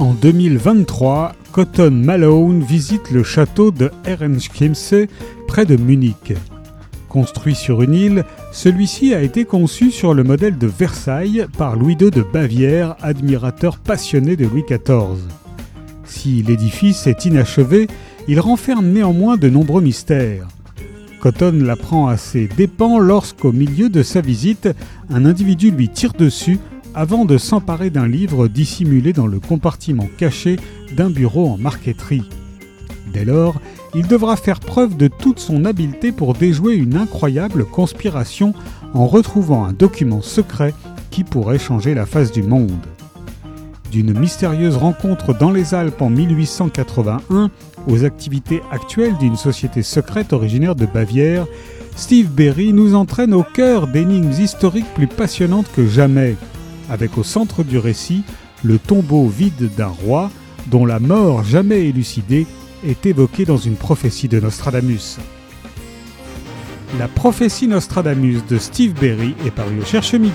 En 2023, Cotton Malone visite le château de Ehrenschimse près de Munich. Construit sur une île, celui-ci a été conçu sur le modèle de Versailles par Louis II de Bavière, admirateur passionné de Louis XIV. Si l'édifice est inachevé, il renferme néanmoins de nombreux mystères. Cotton l'apprend à ses dépens lorsqu'au milieu de sa visite, un individu lui tire dessus avant de s'emparer d'un livre dissimulé dans le compartiment caché d'un bureau en marqueterie. Dès lors, il devra faire preuve de toute son habileté pour déjouer une incroyable conspiration en retrouvant un document secret qui pourrait changer la face du monde. D'une mystérieuse rencontre dans les Alpes en 1881 aux activités actuelles d'une société secrète originaire de Bavière, Steve Berry nous entraîne au cœur d'énigmes historiques plus passionnantes que jamais avec au centre du récit le tombeau vide d'un roi dont la mort jamais élucidée est évoquée dans une prophétie de Nostradamus. La prophétie Nostradamus de Steve Berry est parue au Cherche Midi.